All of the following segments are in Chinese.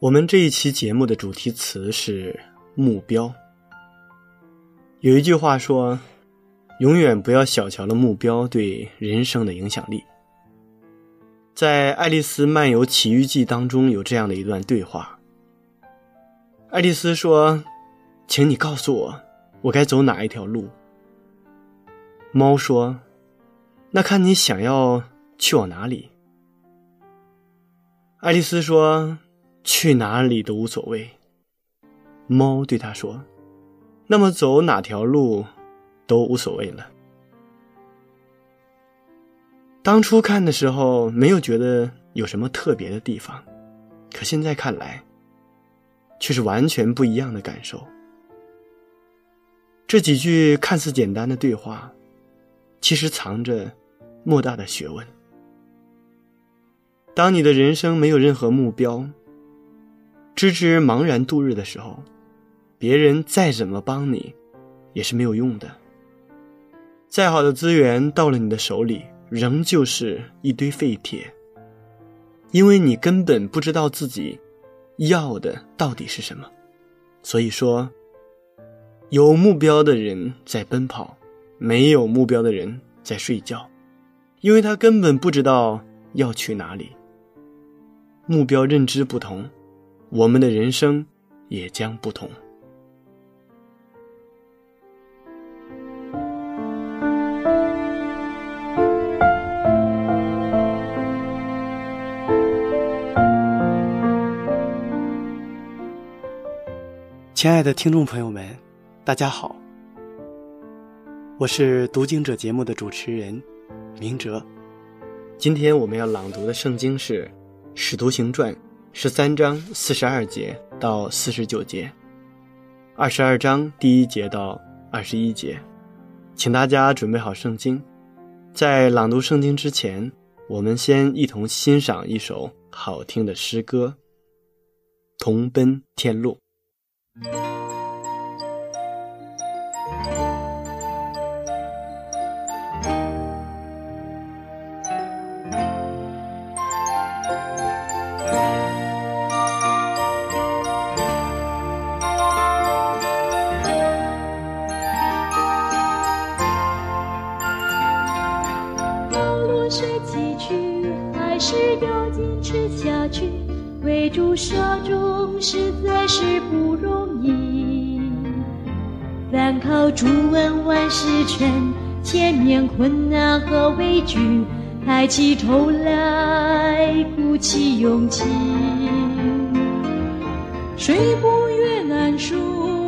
我们这一期节目的主题词是目标。有一句话说：“永远不要小瞧了目标对人生的影响力。”在《爱丽丝漫游奇遇记》当中有这样的一段对话。爱丽丝说：“请你告诉我，我该走哪一条路？”猫说：“那看你想要去往哪里。”爱丽丝说。去哪里都无所谓。猫对他说：“那么走哪条路，都无所谓了。”当初看的时候，没有觉得有什么特别的地方，可现在看来，却是完全不一样的感受。这几句看似简单的对话，其实藏着莫大的学问。当你的人生没有任何目标，知之茫然度日的时候，别人再怎么帮你，也是没有用的。再好的资源到了你的手里，仍旧是一堆废铁，因为你根本不知道自己要的到底是什么。所以说，有目标的人在奔跑，没有目标的人在睡觉，因为他根本不知道要去哪里。目标认知不同。我们的人生也将不同。亲爱的听众朋友们，大家好，我是读经者节目的主持人明哲。今天我们要朗读的圣经是《使徒行传》。十三章四十二节到四十九节，二十二章第一节到二十一节，请大家准备好圣经。在朗读圣经之前，我们先一同欣赏一首好听的诗歌《同奔天路》。是不容易，但靠主恩万事全，前面困难和畏惧，抬起头来鼓起勇气。水不越难数，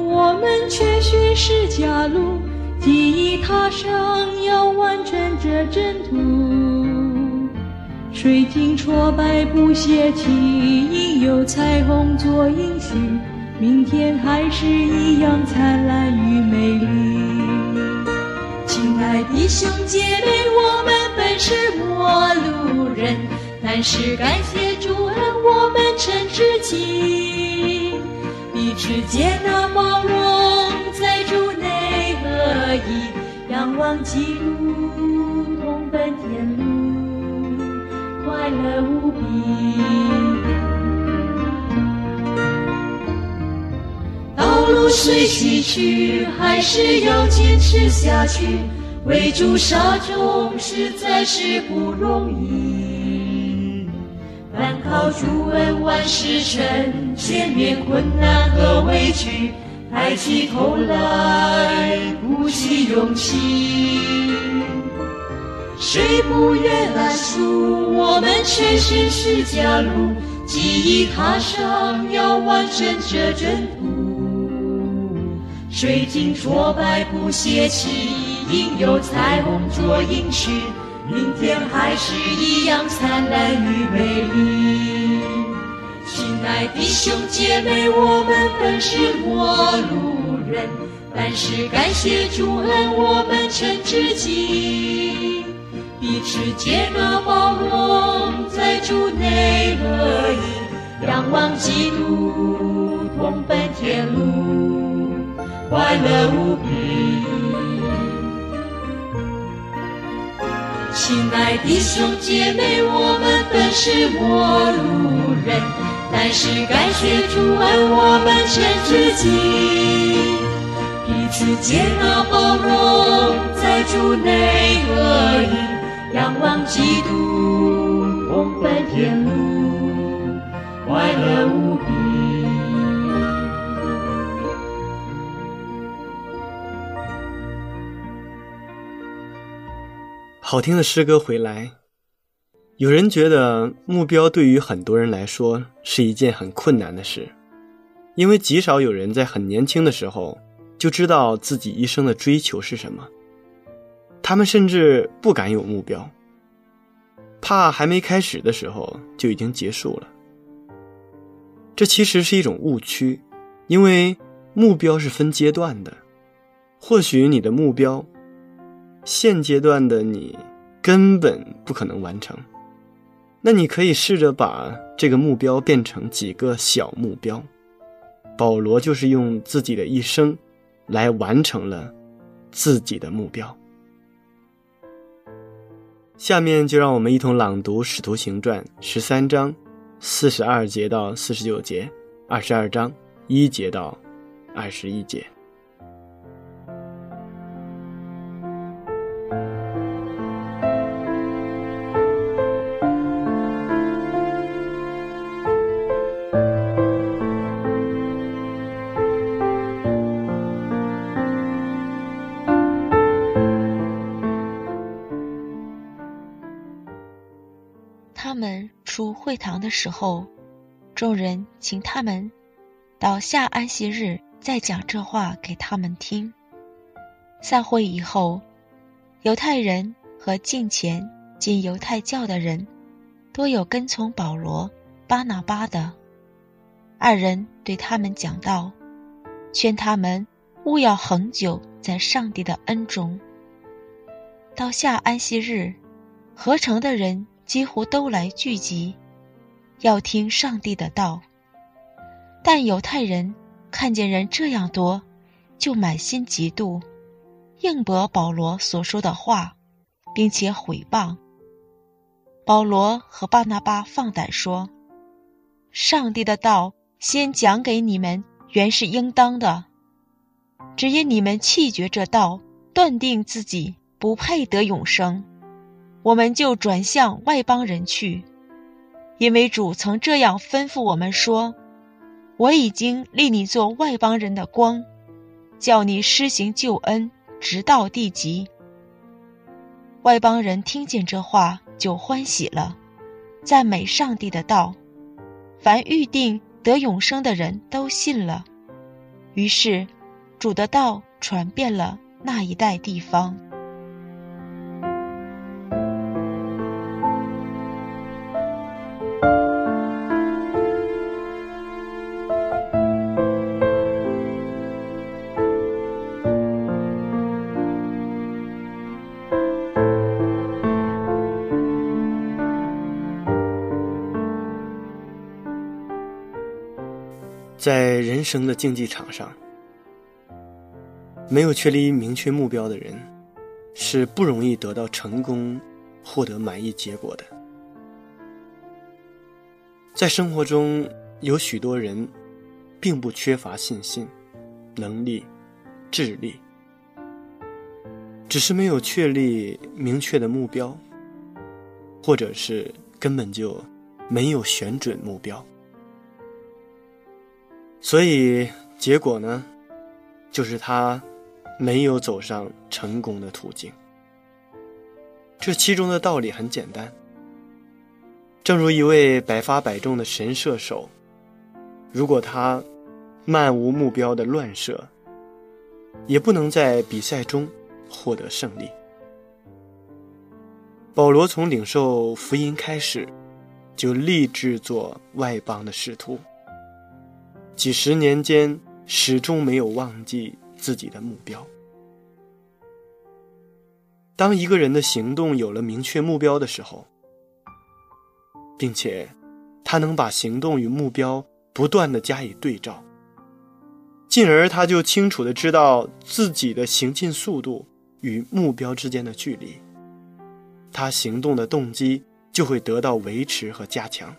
我们却寻是家路，记忆踏上要完成这征途。水晶挫败不泄气，应有彩虹做应许，明天还是一样灿烂与美丽。亲爱的兄姐妹，我们本是陌路人，但是感谢主恩，我们成知己。彼此接纳包容，在主内合一，仰望基督，同奔天路。快乐无比。路虽崎岖，还是要坚持下去。为主杀众，实在是不容易。但靠主恩，万事成，前面困难和委屈，抬起头来，鼓起勇气。谁不愿安舒？我们全是释迦路。记忆踏上，要完成这征途。水晶挫败不泄气，应有彩虹做引驱。明天还是一样灿烂与美丽。亲爱的兄姐妹，我们本是陌路人，但是感谢主恩，我们成知己。彼此接纳包容，在主内合一，仰望基督，同奔天路，快乐无比。亲爱的兄姐妹，我们本是陌路人，但是感谢主恩，我们成知己。彼此接纳包容，在主内合一。仰望基督，同奔天路，快乐无比。好听的诗歌回来，有人觉得目标对于很多人来说是一件很困难的事，因为极少有人在很年轻的时候就知道自己一生的追求是什么。他们甚至不敢有目标，怕还没开始的时候就已经结束了。这其实是一种误区，因为目标是分阶段的。或许你的目标，现阶段的你根本不可能完成，那你可以试着把这个目标变成几个小目标。保罗就是用自己的一生，来完成了自己的目标。下面就让我们一同朗读《使徒行传》十三章四十二节到四十九节，二十二章一节到二十一节。时候，众人请他们到下安息日再讲这话给他们听。散会以后，犹太人和近前进犹太教的人，多有跟从保罗、巴拿巴的。二人对他们讲道，劝他们勿要恒久在上帝的恩中。到下安息日，合成的人。几乎都来聚集，要听上帝的道。但犹太人看见人这样多，就满心嫉妒，应驳保罗所说的话，并且毁谤。保罗和巴拿巴放胆说：“上帝的道先讲给你们，原是应当的。只因你们弃绝这道，断定自己不配得永生。”我们就转向外邦人去，因为主曾这样吩咐我们说：“我已经立你做外邦人的光，叫你施行救恩，直到地极。”外邦人听见这话就欢喜了，赞美上帝的道。凡预定得永生的人都信了，于是主的道传遍了那一带地方。在人生的竞技场上，没有确立明确目标的人，是不容易得到成功、获得满意结果的。在生活中，有许多人并不缺乏信心，能力、智力，只是没有确立明确的目标，或者是根本就没有选准目标。所以结果呢，就是他没有走上成功的途径。这其中的道理很简单，正如一位百发百中的神射手，如果他漫无目标的乱射，也不能在比赛中获得胜利。保罗从领受福音开始，就立志做外邦的使徒。几十年间，始终没有忘记自己的目标。当一个人的行动有了明确目标的时候，并且他能把行动与目标不断的加以对照，进而他就清楚的知道自己的行进速度与目标之间的距离，他行动的动机就会得到维持和加强，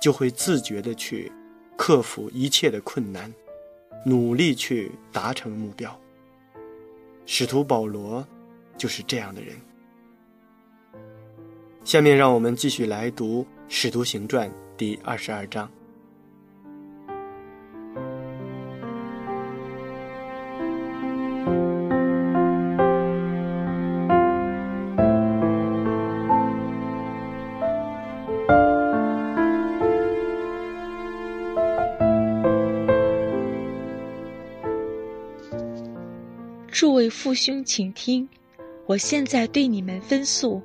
就会自觉的去克服一切的困难，努力去达成目标。使徒保罗。就是这样的人。下面让我们继续来读《使徒行传》第二十二章。位父兄，请听。我现在对你们分诉。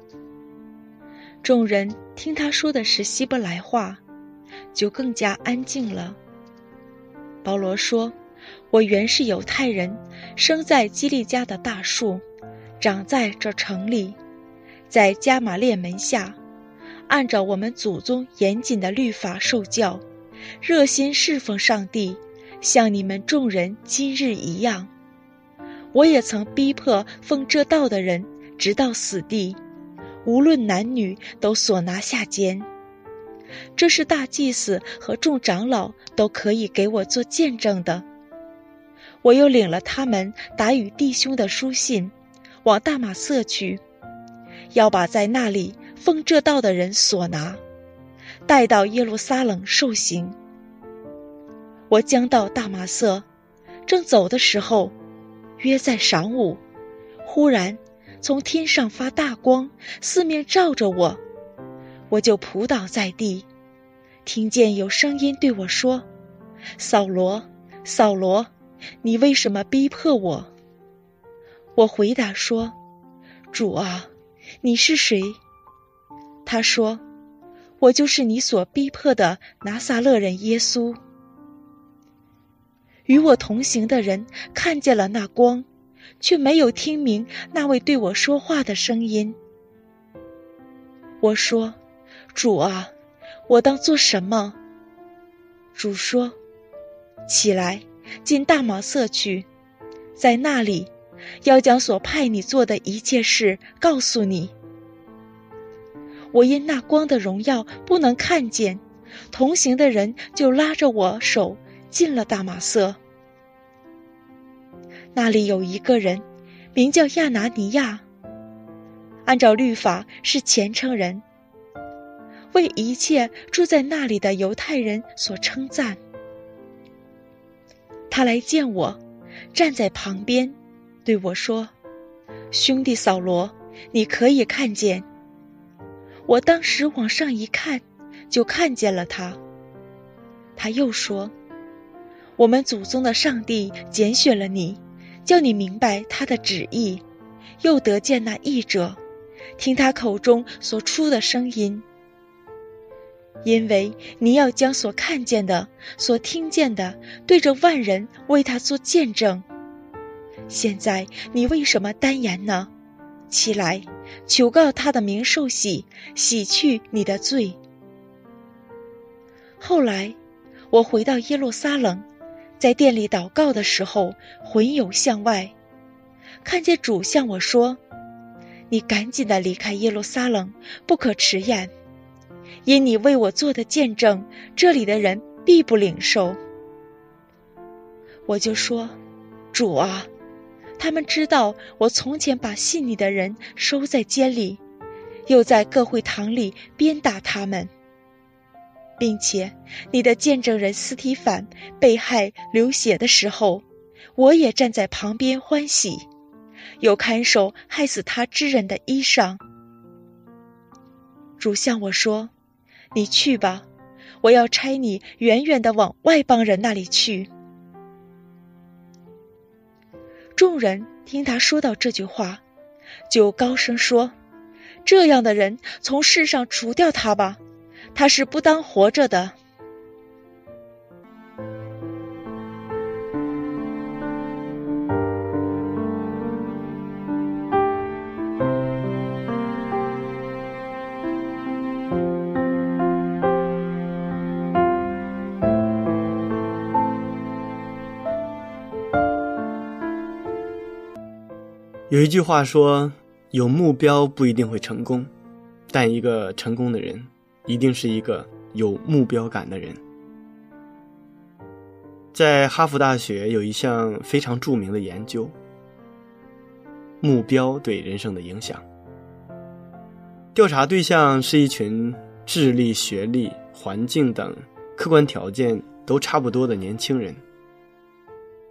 众人听他说的是希伯来话，就更加安静了。保罗说：“我原是犹太人，生在基利家的大树，长在这城里，在加玛列门下，按照我们祖宗严谨的律法受教，热心侍奉上帝，像你们众人今日一样。”我也曾逼迫奉这道的人，直到死地，无论男女，都所拿下监。这是大祭司和众长老都可以给我做见证的。我又领了他们打与弟兄的书信，往大马色去，要把在那里奉这道的人所拿，带到耶路撒冷受刑。我将到大马色，正走的时候。约在晌午，忽然从天上发大光，四面照着我，我就扑倒在地，听见有声音对我说：“扫罗，扫罗，你为什么逼迫我？”我回答说：“主啊，你是谁？”他说：“我就是你所逼迫的拿撒勒人耶稣。”与我同行的人看见了那光，却没有听明那位对我说话的声音。我说：“主啊，我当做什么？”主说：“起来，进大马色去，在那里，要将所派你做的一切事告诉你。”我因那光的荣耀不能看见，同行的人就拉着我手。进了大马色，那里有一个人，名叫亚拿尼亚。按照律法是虔诚人，为一切住在那里的犹太人所称赞。他来见我，站在旁边，对我说：“兄弟扫罗，你可以看见。”我当时往上一看，就看见了他。他又说。我们祖宗的上帝拣选了你，叫你明白他的旨意，又得见那译者，听他口中所出的声音。因为你要将所看见的、所听见的，对着万人为他做见证。现在你为什么单言呢？起来，求告他的名受洗，洗去你的罪。后来，我回到耶路撒冷。在店里祷告的时候，魂游向外，看见主向我说：“你赶紧的离开耶路撒冷，不可迟延，因你为我做的见证，这里的人必不领受。”我就说：“主啊，他们知道我从前把信你的人收在监里，又在各会堂里鞭打他们，并且你的见证人斯提凡被害流血的时候，我也站在旁边欢喜，有看守害死他之人的衣裳。”主向我说：“你去吧，我要差你远远的往外邦人那里去。”众人听他说到这句话，就高声说：“这样的人从世上除掉他吧，他是不当活着的。”有一句话说：“有目标不一定会成功，但一个成功的人，一定是一个有目标感的人。”在哈佛大学有一项非常著名的研究：目标对人生的影响。调查对象是一群智力、学历、环境等客观条件都差不多的年轻人。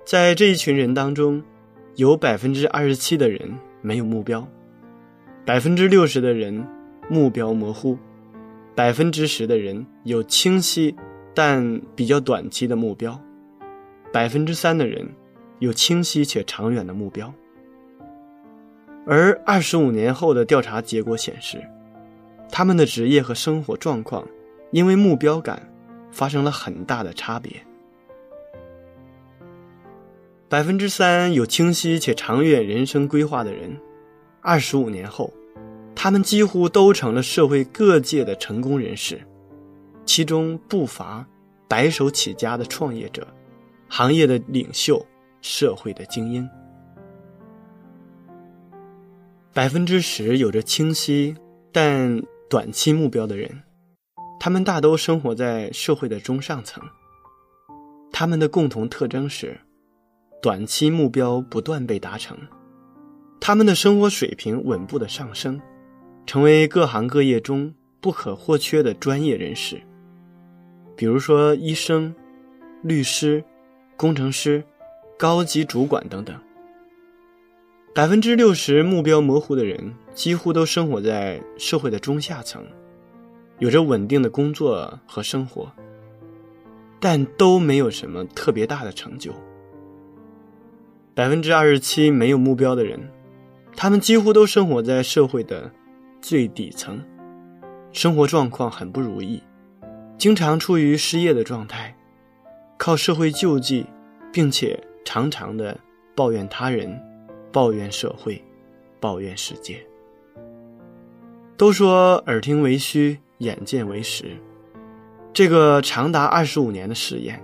在这一群人当中，有百分之二十七的人没有目标，百分之六十的人目标模糊，百分之十的人有清晰但比较短期的目标，百分之三的人有清晰且长远的目标。而二十五年后的调查结果显示，他们的职业和生活状况因为目标感发生了很大的差别。百分之三有清晰且长远人生规划的人，二十五年后，他们几乎都成了社会各界的成功人士，其中不乏白手起家的创业者、行业的领袖、社会的精英。百分之十有着清晰但短期目标的人，他们大都生活在社会的中上层。他们的共同特征是。短期目标不断被达成，他们的生活水平稳步的上升，成为各行各业中不可或缺的专业人士。比如说医生、律师、工程师、高级主管等等。百分之六十目标模糊的人，几乎都生活在社会的中下层，有着稳定的工作和生活，但都没有什么特别大的成就。百分之二十七没有目标的人，他们几乎都生活在社会的最底层，生活状况很不如意，经常处于失业的状态，靠社会救济，并且常常的抱怨他人，抱怨社会，抱怨世界。都说耳听为虚，眼见为实，这个长达二十五年的试验，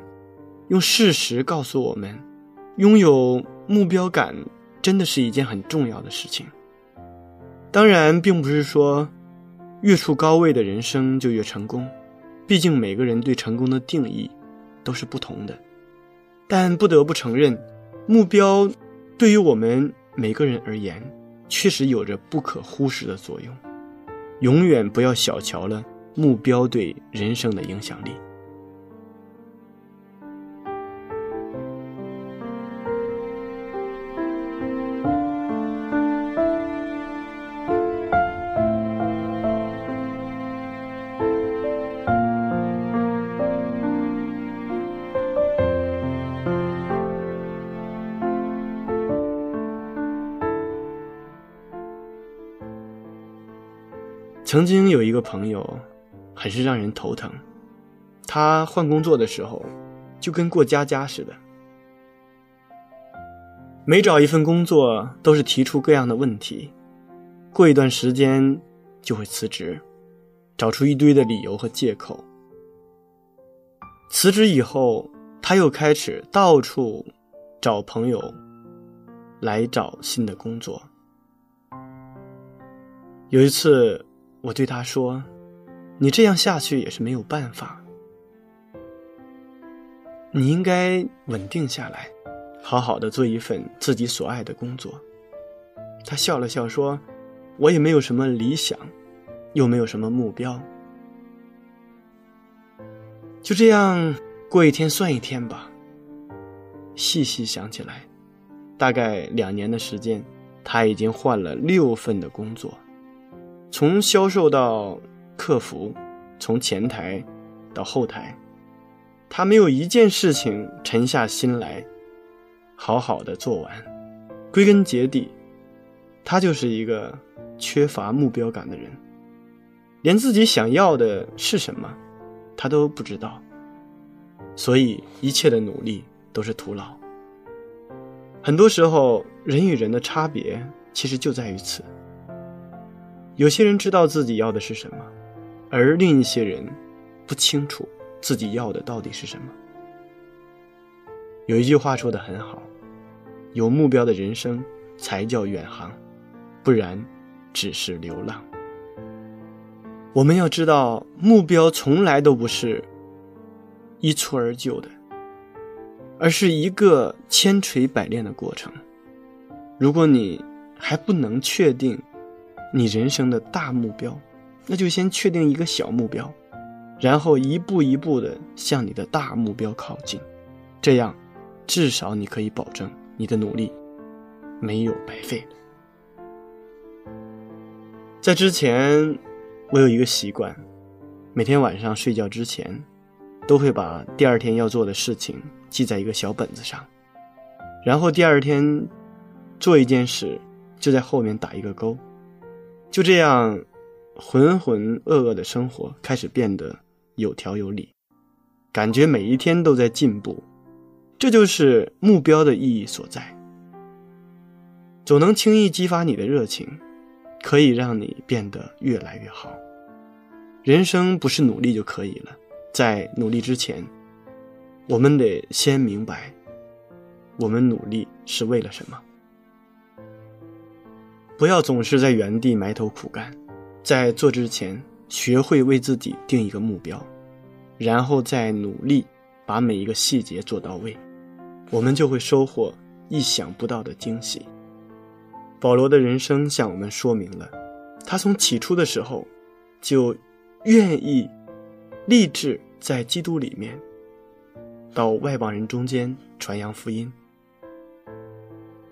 用事实告诉我们，拥有。目标感真的是一件很重要的事情。当然，并不是说越处高位的人生就越成功，毕竟每个人对成功的定义都是不同的。但不得不承认，目标对于我们每个人而言，确实有着不可忽视的作用。永远不要小瞧了目标对人生的影响力。曾经有一个朋友，很是让人头疼。他换工作的时候，就跟过家家似的。每找一份工作，都是提出各样的问题，过一段时间就会辞职，找出一堆的理由和借口。辞职以后，他又开始到处找朋友来找新的工作。有一次。我对他说：“你这样下去也是没有办法，你应该稳定下来，好好的做一份自己所爱的工作。他笑了笑说：“我也没有什么理想，又没有什么目标，就这样过一天算一天吧。”细细想起来，大概两年的时间，他已经换了六份的工作，从销售到客服，从前台到后台，他没有一件事情沉下心来，好好的做完。归根结底，他就是一个缺乏目标感的人，连自己想要的是什么，他都不知道，所以一切的努力。都是徒劳。很多时候，人与人的差别其实就在于此。有些人知道自己要的是什么，而另一些人不清楚自己要的到底是什么。有一句话说的很好：“有目标的人生才叫远航，不然只是流浪。”我们要知道，目标从来都不是一蹴而就的。而是一个千锤百炼的过程。如果你还不能确定你人生的大目标，那就先确定一个小目标，然后一步一步的向你的大目标靠近。这样，至少你可以保证你的努力没有白费。在之前，我有一个习惯，每天晚上睡觉之前，都会把第二天要做的事情。记在一个小本子上，然后第二天做一件事，就在后面打一个勾。就这样，浑浑噩噩的生活开始变得有条有理，感觉每一天都在进步。这就是目标的意义所在。总能轻易激发你的热情，可以让你变得越来越好。人生不是努力就可以了，在努力之前。我们得先明白，我们努力是为了什么。不要总是在原地埋头苦干，在做之前学会为自己定一个目标，然后再努力把每一个细节做到位，我们就会收获意想不到的惊喜。保罗的人生向我们说明了，他从起初的时候就愿意立志在基督里面。到外邦人中间传扬福音，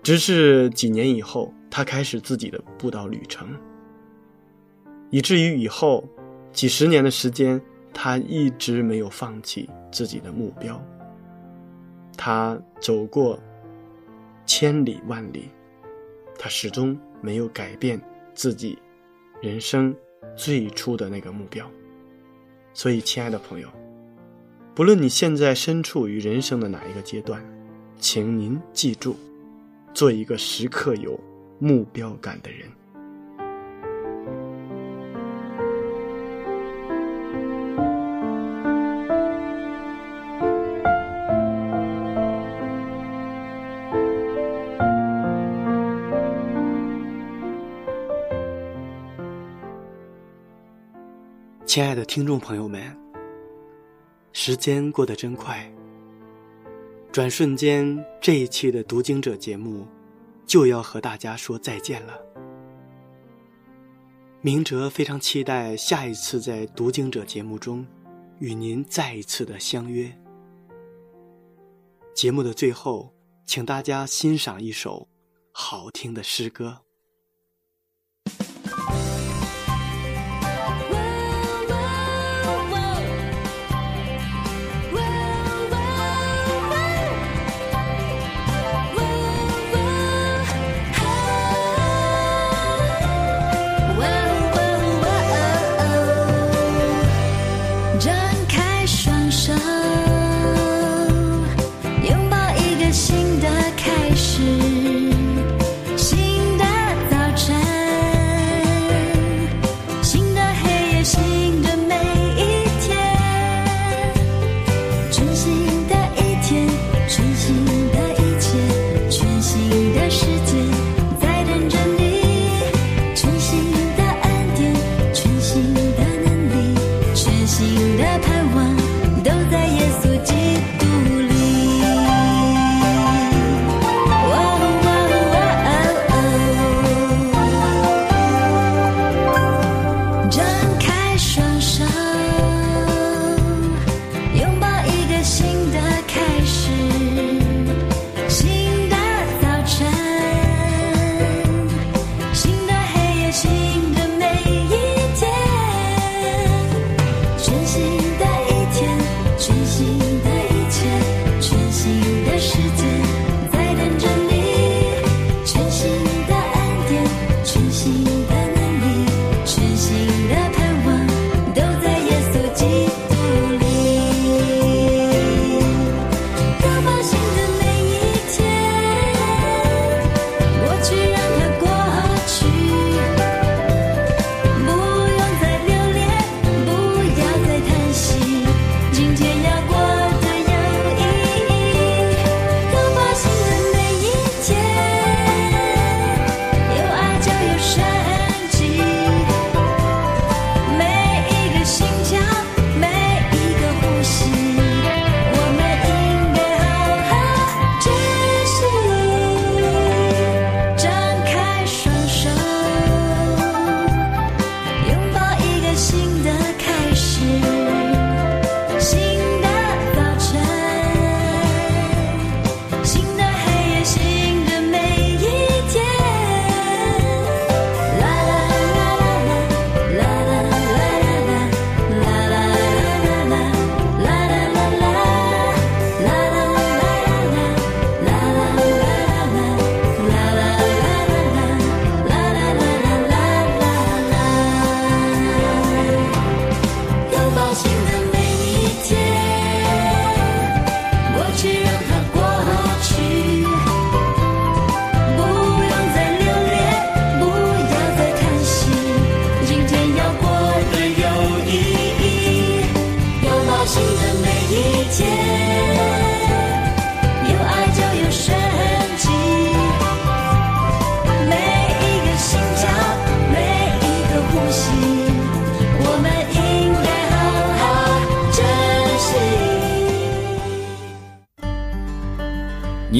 直至几年以后，他开始自己的布道旅程，以至于以后几十年的时间，他一直没有放弃自己的目标。他走过千里万里，他始终没有改变自己人生最初的那个目标。所以，亲爱的朋友。不论你现在身处于人生的哪一个阶段，请您记住，做一个时刻有目标感的人。亲爱的听众朋友们。时间过得真快，转瞬间，这一期的读经者节目就要和大家说再见了。明哲非常期待下一次在读经者节目中与您再一次的相约。节目的最后，请大家欣赏一首好听的诗歌。cheer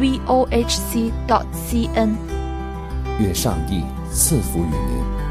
vohc.cn。愿上帝赐福于您。